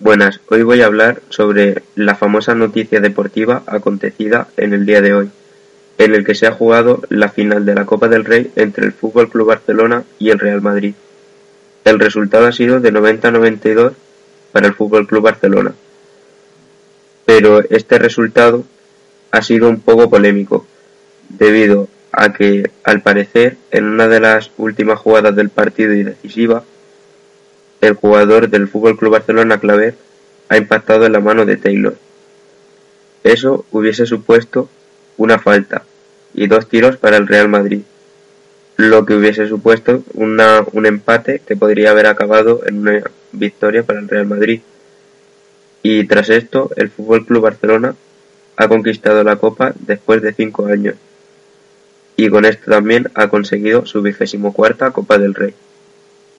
Buenas, hoy voy a hablar sobre la famosa noticia deportiva acontecida en el día de hoy, en el que se ha jugado la final de la Copa del Rey entre el Fútbol Club Barcelona y el Real Madrid. El resultado ha sido de 90-92 para el Fútbol Club Barcelona. Pero este resultado ha sido un poco polémico, debido a que, al parecer, en una de las últimas jugadas del partido y decisiva, el jugador del Fútbol Club Barcelona Claver ha impactado en la mano de Taylor. Eso hubiese supuesto una falta y dos tiros para el Real Madrid, lo que hubiese supuesto un empate que podría haber acabado en una victoria para el Real Madrid. Y tras esto, el Fútbol Club Barcelona ha conquistado la Copa después de cinco años. Y con esto también ha conseguido su vigésimo cuarta Copa del Rey.